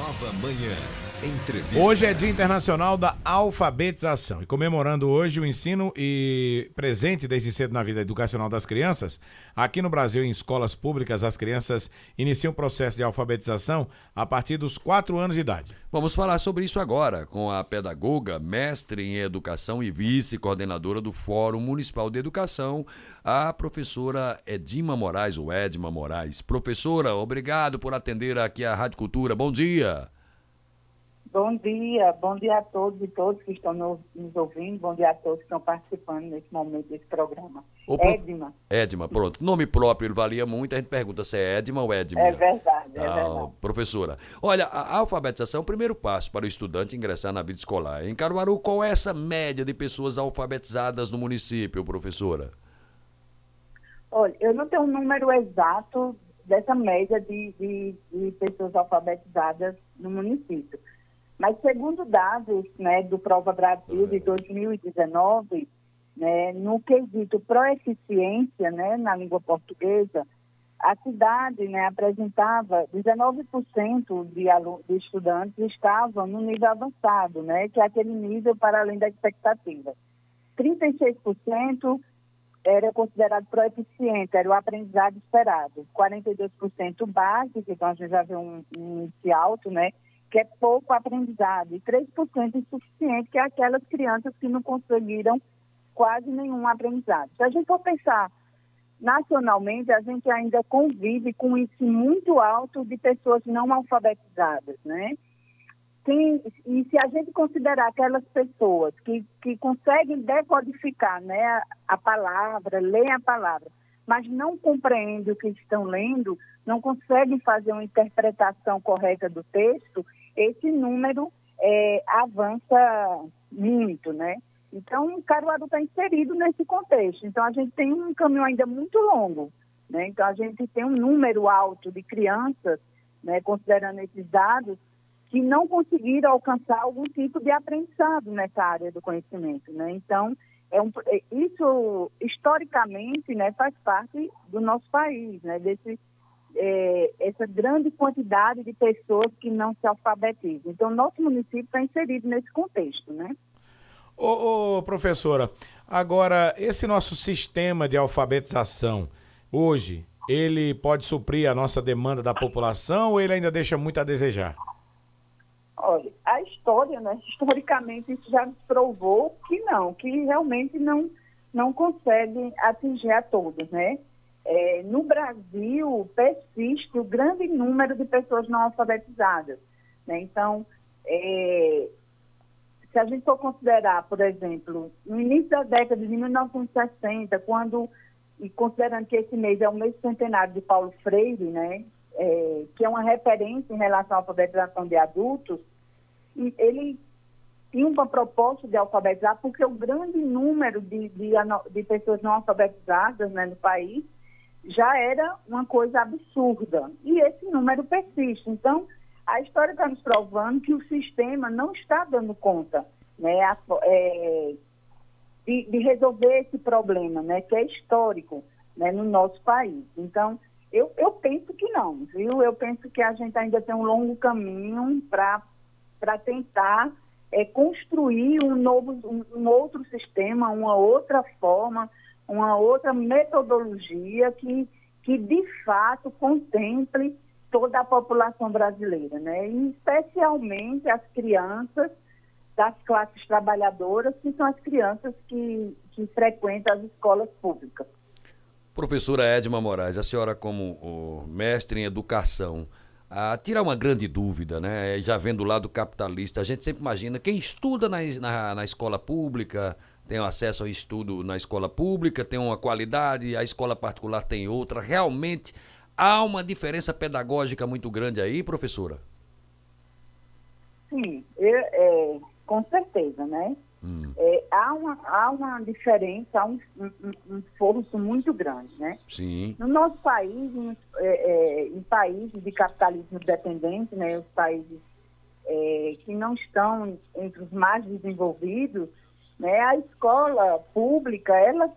Nova Manhã. Entrevista. Hoje é Dia Internacional da Alfabetização e comemorando hoje o ensino e presente desde cedo na vida educacional das crianças, aqui no Brasil, em escolas públicas, as crianças iniciam o processo de alfabetização a partir dos 4 anos de idade. Vamos falar sobre isso agora com a pedagoga, mestre em educação e vice-coordenadora do Fórum Municipal de Educação, a professora Edima Moraes, ou Edma Moraes. Professora, obrigado por atender aqui a Rádio Cultura. Bom dia. Bom dia, bom dia a todos e todos que estão nos, nos ouvindo, bom dia a todos que estão participando nesse momento desse programa. Prof- Edma, Edma, pronto. Nome próprio ele valia muito, a gente pergunta se é Edma ou Edma. é verdade, é Ah, verdade. professora. Olha, a alfabetização é o primeiro passo para o estudante ingressar na vida escolar. Em Caruaru, qual é essa média de pessoas alfabetizadas no município, professora? Olha, eu não tenho um número exato dessa média de, de, de pessoas alfabetizadas no município. Mas segundo dados né, do Prova Brasil de 2019, né, no quesito proeficiência né, na língua portuguesa, a cidade né, apresentava 19% de, de estudantes estavam no nível avançado, né, que é aquele nível para além da expectativa. 36% era considerado proeficiente, era o aprendizado esperado. 42% básico, então a gente já vê um, um índice alto, né? Que é pouco aprendizado. E 3% insuficiente, que é aquelas crianças que não conseguiram quase nenhum aprendizado. Se a gente for pensar nacionalmente, a gente ainda convive com índice muito alto de pessoas não alfabetizadas, né? Sim, e se a gente considerar aquelas pessoas que, que conseguem decodificar né, a, a palavra, ler a palavra, mas não compreendem o que estão lendo, não conseguem fazer uma interpretação correta do texto, esse número eh, avança muito, né? Então, o Caruaru está inserido nesse contexto. Então, a gente tem um caminho ainda muito longo, né? Então, a gente tem um número alto de crianças, né, considerando esses dados, que não conseguiram alcançar algum tipo de aprendizado nessa área do conhecimento, né? Então, é um, é- isso historicamente, né, faz parte do nosso país, né? Desse é, essa grande quantidade de pessoas que não se alfabetizam. Então, nosso município está inserido nesse contexto, né? Ô, ô, professora, agora, esse nosso sistema de alfabetização, hoje, ele pode suprir a nossa demanda da população ou ele ainda deixa muito a desejar? Olha, a história, né, historicamente, isso já nos provou que não, que realmente não, não consegue atingir a todos, né? É, no Brasil, persiste o grande número de pessoas não alfabetizadas, né? Então, é, se a gente for considerar, por exemplo, no início da década de 1960, quando, e considerando que esse mês é o mês centenário de Paulo Freire, né, é, que é uma referência em relação à alfabetização de adultos, ele tinha uma proposta de alfabetizar, porque o grande número de, de, de pessoas não alfabetizadas né, no país já era uma coisa absurda. E esse número persiste. Então, a história está nos provando que o sistema não está dando conta né, a- é, de, de resolver esse problema, né, que é histórico né, no nosso país. Então, eu, eu penso que não, viu? Eu penso que a gente ainda tem um longo caminho para tentar é, construir um novo, um, um outro sistema, uma outra forma, uma outra metodologia que, que de fato contemple toda a população brasileira, né? E especialmente as crianças das classes trabalhadoras, que são as crianças que, que frequentam as escolas públicas. Professora Edma Moraes, a senhora como mestre em educação, ah, tira uma grande dúvida, né? Já vendo o lado capitalista, a gente sempre imagina quem estuda na, na, na escola pública tem acesso ao estudo na escola pública, tem uma qualidade, a escola particular tem outra. Realmente há uma diferença pedagógica muito grande aí, professora? Sim, eu, é, com certeza, né? Hum, É, há, uma, há uma diferença, há um, um, um esforço muito grande, né? sim. No nosso país, em, é, é, em países de capitalismo dependente, né, os países é, que não estão entre os mais desenvolvidos, né, a escola pública, ela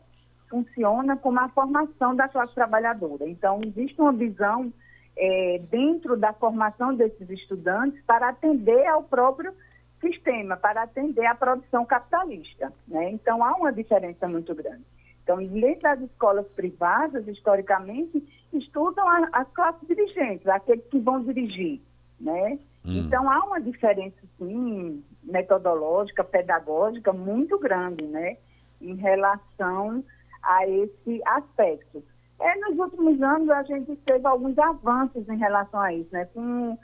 funciona como a formação da classe trabalhadora. Então, existe uma visão é, dentro da formação desses estudantes para atender ao próprio sistema, para atender à produção capitalista. Né? Então, há uma diferença muito grande. Então, dentro das escolas privadas, historicamente, estudam as classes dirigentes, aqueles que vão dirigir. Né? Hum. Então, há uma diferença, sim, metodológica, pedagógica, muito grande, né? em relação a esse aspecto. É, nos últimos anos, a gente teve alguns avanços em relação a isso, né? Com,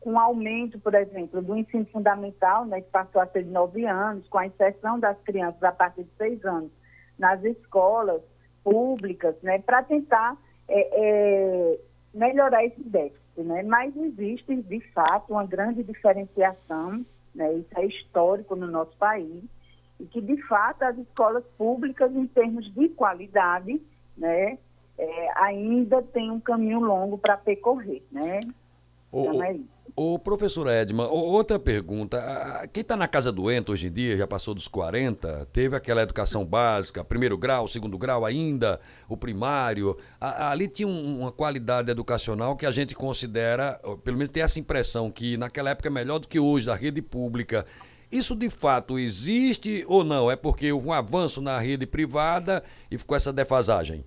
com o aumento, por exemplo, do ensino fundamental, né, que passou a ser de nove anos, com a inserção das crianças a partir de seis anos nas escolas públicas, né, para tentar é, é, melhorar esse déficit. Né? Mas existe, de fato, uma grande diferenciação, né, isso é histórico no nosso país, e que, de fato, as escolas públicas, em termos de qualidade, né, é, ainda tem um caminho longo para percorrer, né? Então é isso. O professor Edma, outra pergunta. Quem está na casa doente hoje em dia, já passou dos 40, teve aquela educação básica, primeiro grau, segundo grau ainda, o primário. Ali tinha uma qualidade educacional que a gente considera, pelo menos tem essa impressão, que naquela época é melhor do que hoje, da rede pública. Isso de fato existe ou não? É porque houve um avanço na rede privada e ficou essa defasagem?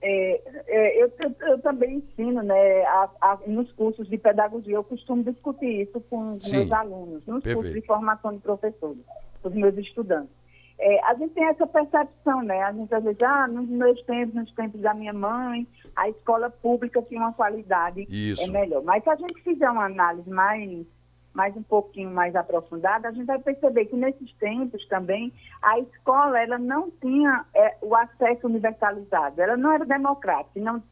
É, é, eu, eu, também ensino né, a, a, nos cursos de pedagogia, eu costumo discutir isso com Sim. meus alunos, nos Perfeito. cursos de formação de professores, com os meus estudantes. É, a gente tem essa percepção, né? A gente às vezes, ah, nos meus tempos, nos tempos da minha mãe, a escola pública tinha uma qualidade é melhor. Mas se a gente fizer uma análise mais mais um pouquinho mais aprofundada, a gente vai perceber que nesses tempos também a escola ela não tinha é, o acesso universalizado, ela não era democrática, não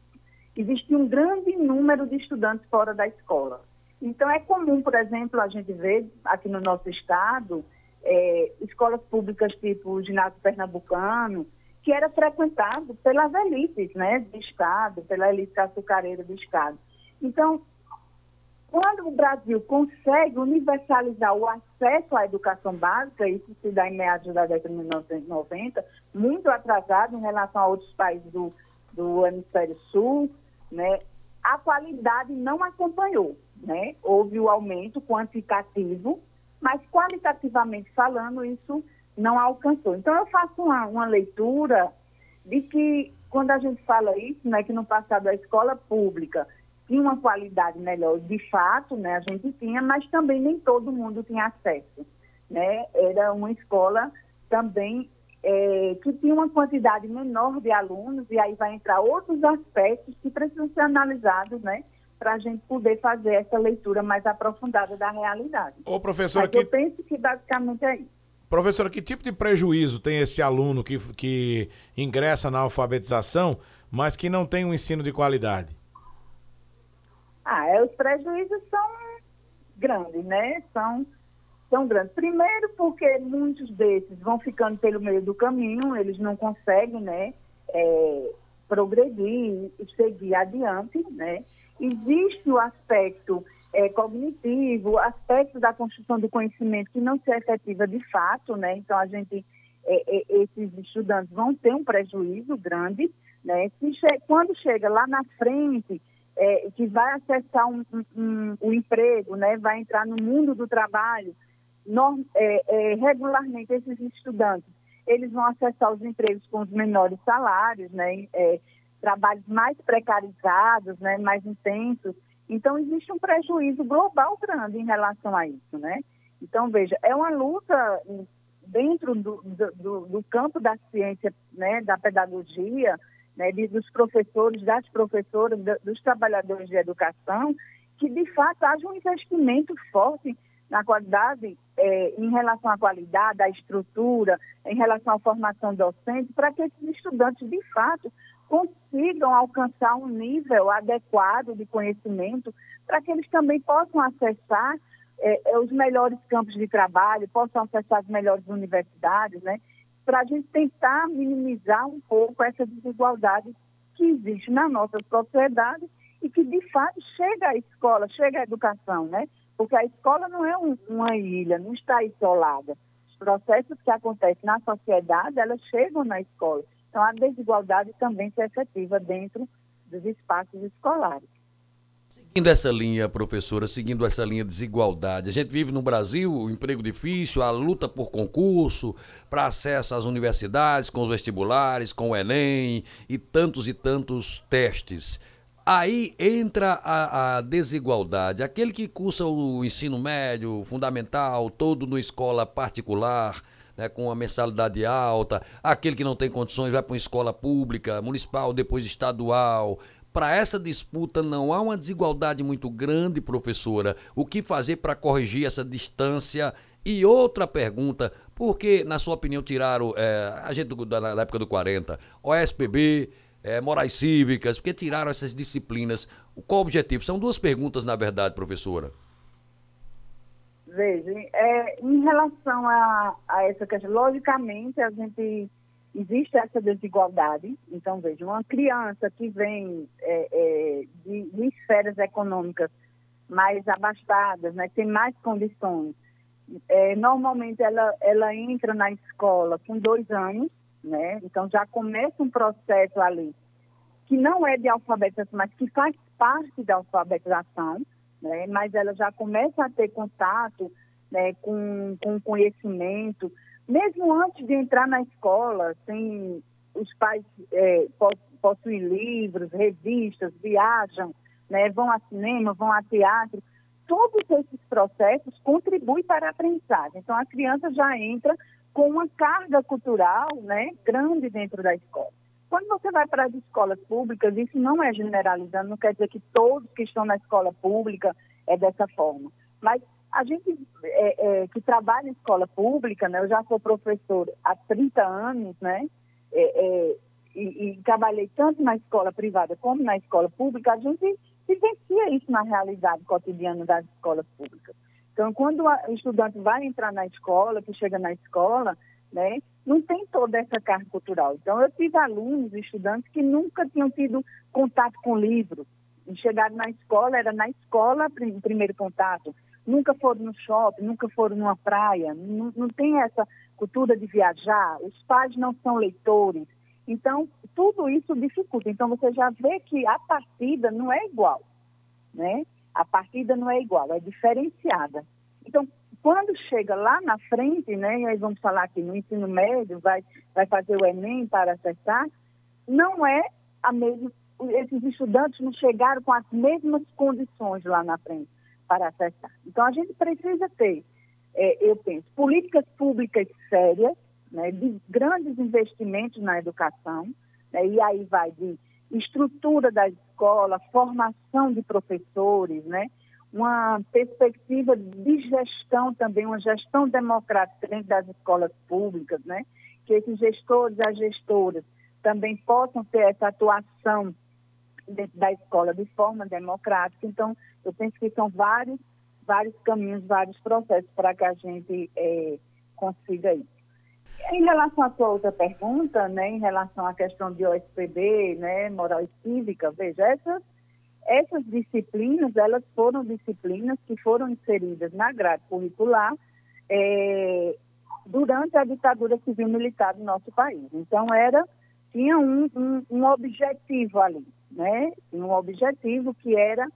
existia um grande número de estudantes fora da escola. Então é comum, por exemplo, a gente ver aqui no nosso estado é, escolas públicas tipo o ginásio pernambucano, que era frequentado pelas elites né, do estado, pela elite açucareira do estado. Então, quando o Brasil consegue universalizar o acesso à educação básica, isso se dá em meados da década de 1990, muito atrasado em relação a outros países do, do hemisfério sul, né, a qualidade não acompanhou. Né? Houve o aumento quantitativo, mas qualitativamente falando, isso não alcançou. Então, eu faço uma, uma leitura de que, quando a gente fala isso, né, que no passado a escola pública tinha uma qualidade melhor, de fato, né, a gente tinha, mas também nem todo mundo tinha acesso. Né? Era uma escola também é, que tinha uma quantidade menor de alunos, e aí vai entrar outros aspectos que precisam ser analisados, né? Para a gente poder fazer essa leitura mais aprofundada da realidade. Ô, professora, que... eu penso que basicamente é isso. Professora, que tipo de prejuízo tem esse aluno que, que ingressa na alfabetização, mas que não tem um ensino de qualidade? Ah, é, os prejuízos são grandes, né? São, são grandes. Primeiro porque muitos desses vão ficando pelo meio do caminho, eles não conseguem, né? É, progredir e seguir adiante, né? Existe o aspecto é, cognitivo, aspecto da construção do conhecimento que não se efetiva de fato, né? Então, a gente, é, é, esses estudantes vão ter um prejuízo grande, né? Se che quando chega lá na frente, é, que vai acessar um, um, um, emprego, né, vai entrar no mundo do trabalho, é, é, regularmente esses estudantes, eles vão acessar os empregos com os menores salários, né, é, trabalhos mais precarizados, né, mais intensos. Então, existe um prejuízo global grande em relação a isso, né? Então, veja, é uma luta dentro do, do, do campo da ciência, né, da pedagogia, né, dos professores, das professoras, dos trabalhadores de educação, que de fato haja um investimento forte na qualidade, é, em relação à qualidade, à estrutura, em relação à formação docente, para que esses estudantes de fato consigam alcançar um nível adequado de conhecimento, para que eles também possam acessar é os melhores campos de trabalho, possam acessar as melhores universidades, né? Para a gente tentar minimizar um pouco essa desigualdade que existe na nossa sociedade e que, de fato, chega à escola, chega à educação, né? Porque a escola não é um, uma ilha, não está isolada. Os processos que acontecem na sociedade, elas chegam na escola. Então, a desigualdade também se efetiva dentro dos espaços escolares. Seguindo essa linha, professora, seguindo essa linha de desigualdade, a gente vive no Brasil, o emprego difícil, a luta por concurso, para acesso às universidades, com os vestibulares, com o Enem e tantos e tantos testes. Aí entra a, a, desigualdade. Aquele que cursa o ensino médio, fundamental, todo numa escola particular, né, com uma mensalidade alta, aquele que não tem condições vai para uma escola pública, municipal, depois estadual. Para essa disputa não há uma desigualdade muito grande, professora. O que fazer para corrigir essa distância? E outra pergunta, por que, na sua opinião, tiraram é, a gente da, na época do 40, OSPB, é, morais cívicas, porque tiraram essas disciplinas. Qual o objetivo? São duas perguntas, na verdade, professora. Veja, é, em relação a, a essa questão, logicamente a gente existe essa desigualdade. Então, veja, uma criança que vem é, é, de, de, esferas econômicas mais abastadas, né, tem mais condições, é, normalmente ela, ela entra na escola com dois anos, né? Então já começa um processo ali que não é de alfabetização, mas que faz parte da alfabetização, né? Mas ela já começa a ter contato né, com, com conhecimento, mesmo antes de entrar na escola, tem os pais é, possuem livros, revistas, viajam, né, vão a cinema, vão a teatro. Todos esses processos contribuem para a aprendizagem. Então, a criança já entra com uma carga cultural né, grande dentro da escola. Quando você vai para as escolas públicas, isso não é generalizando, não quer dizer que todos que estão na escola pública é dessa forma. Mas a gente é, é, que trabalha em escola pública, né, eu já sou professor há 30 anos, né, é, é, e, e, trabalhei tanto na escola privada como na escola pública, a gente vivencia isso na realidade cotidiana das escolas públicas. Então, quando o estudante vai entrar na escola, que chega na escola, né, não tem toda essa carga cultural. Então, eu tive alunos, estudantes que nunca tinham tido contato com livros. E chegaram na escola, era na escola o primeiro contato. Nunca foram no shopping, nunca foram numa praia. Não, não tem essa cultura de viajar. Os pais não são leitores. Então, tudo isso dificulta. Então, você já vê que a partida não é igual, né? A partida não é igual, é diferenciada. Então, quando chega lá na frente, né, e aí vamos falar aqui no ensino médio, vai, vai fazer o Enem para acessar, não é a mesma, esses estudantes não chegaram com as mesmas condições lá na frente para acessar. Então, a gente precisa ter, é, eu penso, políticas públicas sérias, né, de grandes investimentos na educação, né, e aí vai de estrutura da escola, formação de professores, né? uma perspectiva de gestão também, uma gestão democrática dentro das escolas públicas, né? que esses gestores e as gestoras também possam ter essa atuação da escola de forma democrática. Então, eu penso que são vários, vários caminhos, vários processos para que a gente é, consiga isso. Em relação à sua outra pergunta, né, em relação à questão de OSPB, né, moral e cívica, veja, essas, essas disciplinas, elas foram disciplinas que foram inseridas na grade curricular é, durante a ditadura civil-militar do nosso país. Então, era, tinha um, um, um objetivo ali, né, um objetivo que era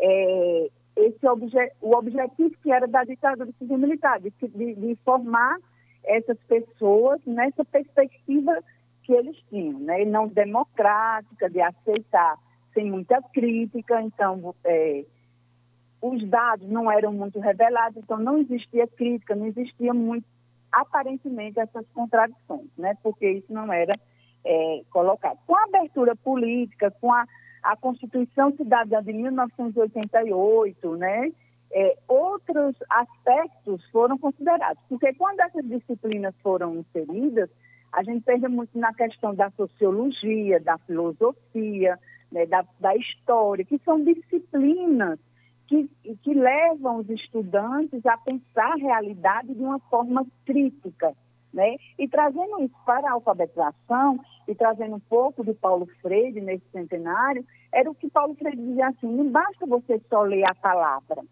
é, esse obje, o objetivo que era da ditadura civil-militar, de, de, de formar essas pessoas nessa perspectiva que eles tinham, né? não democrática, de aceitar sem muita crítica. Então, é, os dados não eram muito revelados, então não existia crítica, não existia muito, aparentemente, essas contradições, né? porque isso não era é, colocado. Com a abertura política, com a, a Constituição Cidadã de 1988, né? é, outros aspectos foram considerados. Porque quando essas disciplinas foram inseridas, a gente perde muito na questão da sociologia, da filosofia, né, da, da, história, que são disciplinas que, que levam os estudantes a pensar a realidade de uma forma crítica. Né? E trazendo isso para a alfabetização, e trazendo um pouco de Paulo Freire nesse centenário, era o que Paulo Freire dizia assim: não basta você só ler a palavra,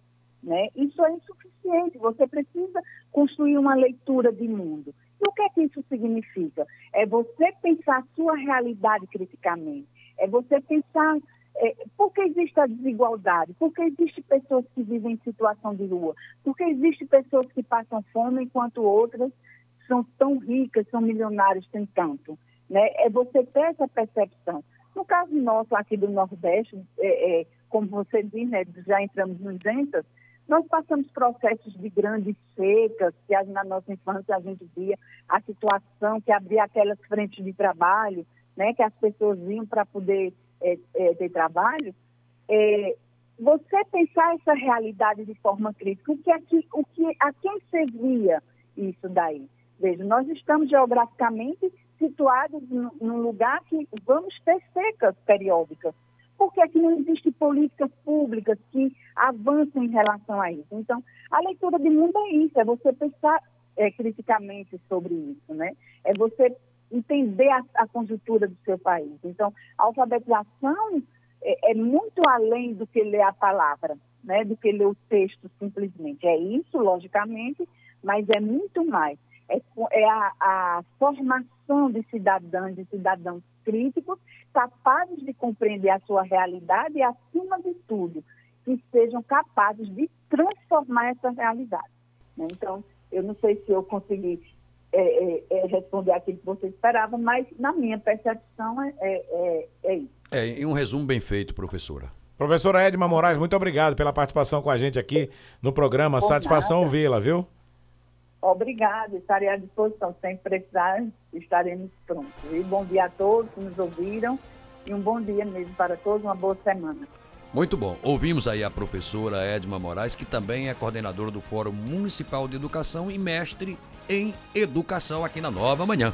né? Isso é insuficiente, você precisa construir uma leitura de mundo. E o que é que isso significa? É você pensar a sua realidade criticamente, É você pensar é, por que existe a desigualdade? Por que existem pessoas que vivem em situação de rua? Por que existem pessoas que passam fome enquanto outras são tão ricas, são milionárias, têm tanto? Né? É você ter essa percepção. No caso nosso aqui do Nordeste, é, é, como você diz, né, já entramos nos ventas, nós passamos processos de grandes secas, que na nossa infância a gente via a situação que abria aquelas frentes de trabalho, né, que as pessoas vinham para poder é, é, ter trabalho. É, você pensar essa realidade de forma crítica, o que, é que, o que, a quem servia isso daí? Veja, nós estamos geograficamente situados num lugar que vamos ter secas periódicas. Por que, é que não existem políticas públicas que avançam em relação a isso? Então, a leitura de mundo é isso, é você pensar é, criticamente sobre isso, né? É você entender a, a, conjuntura do seu país. Então, a alfabetização é, é, muito além do que ler a palavra, né? Do que ler o texto simplesmente. É isso, logicamente, mas é muito mais é, é a, a, formação de cidadãos, de cidadãos críticos, capazes de compreender a sua realidade e, acima de tudo, que sejam capazes de transformar essa realidade. Né? Então, eu não sei se eu consegui é, é, é responder aquilo que você esperava, mas na minha percepção é, é, é, é isso. É, em um resumo bem feito, professora. Professora Edma Moraes, muito obrigado pela participação com a gente aqui no programa. Por Satisfação ouvi-la, viu? Obrigada, estarei à disposição. Sem precisar, estaremos prontos. E bom dia a todos que nos ouviram e um bom dia mesmo para todos, uma boa semana. Muito bom. Ouvimos aí a professora Edma Moraes, que também é coordenadora do Fórum Municipal de Educação e mestre em Educação aqui na Nova Manhã.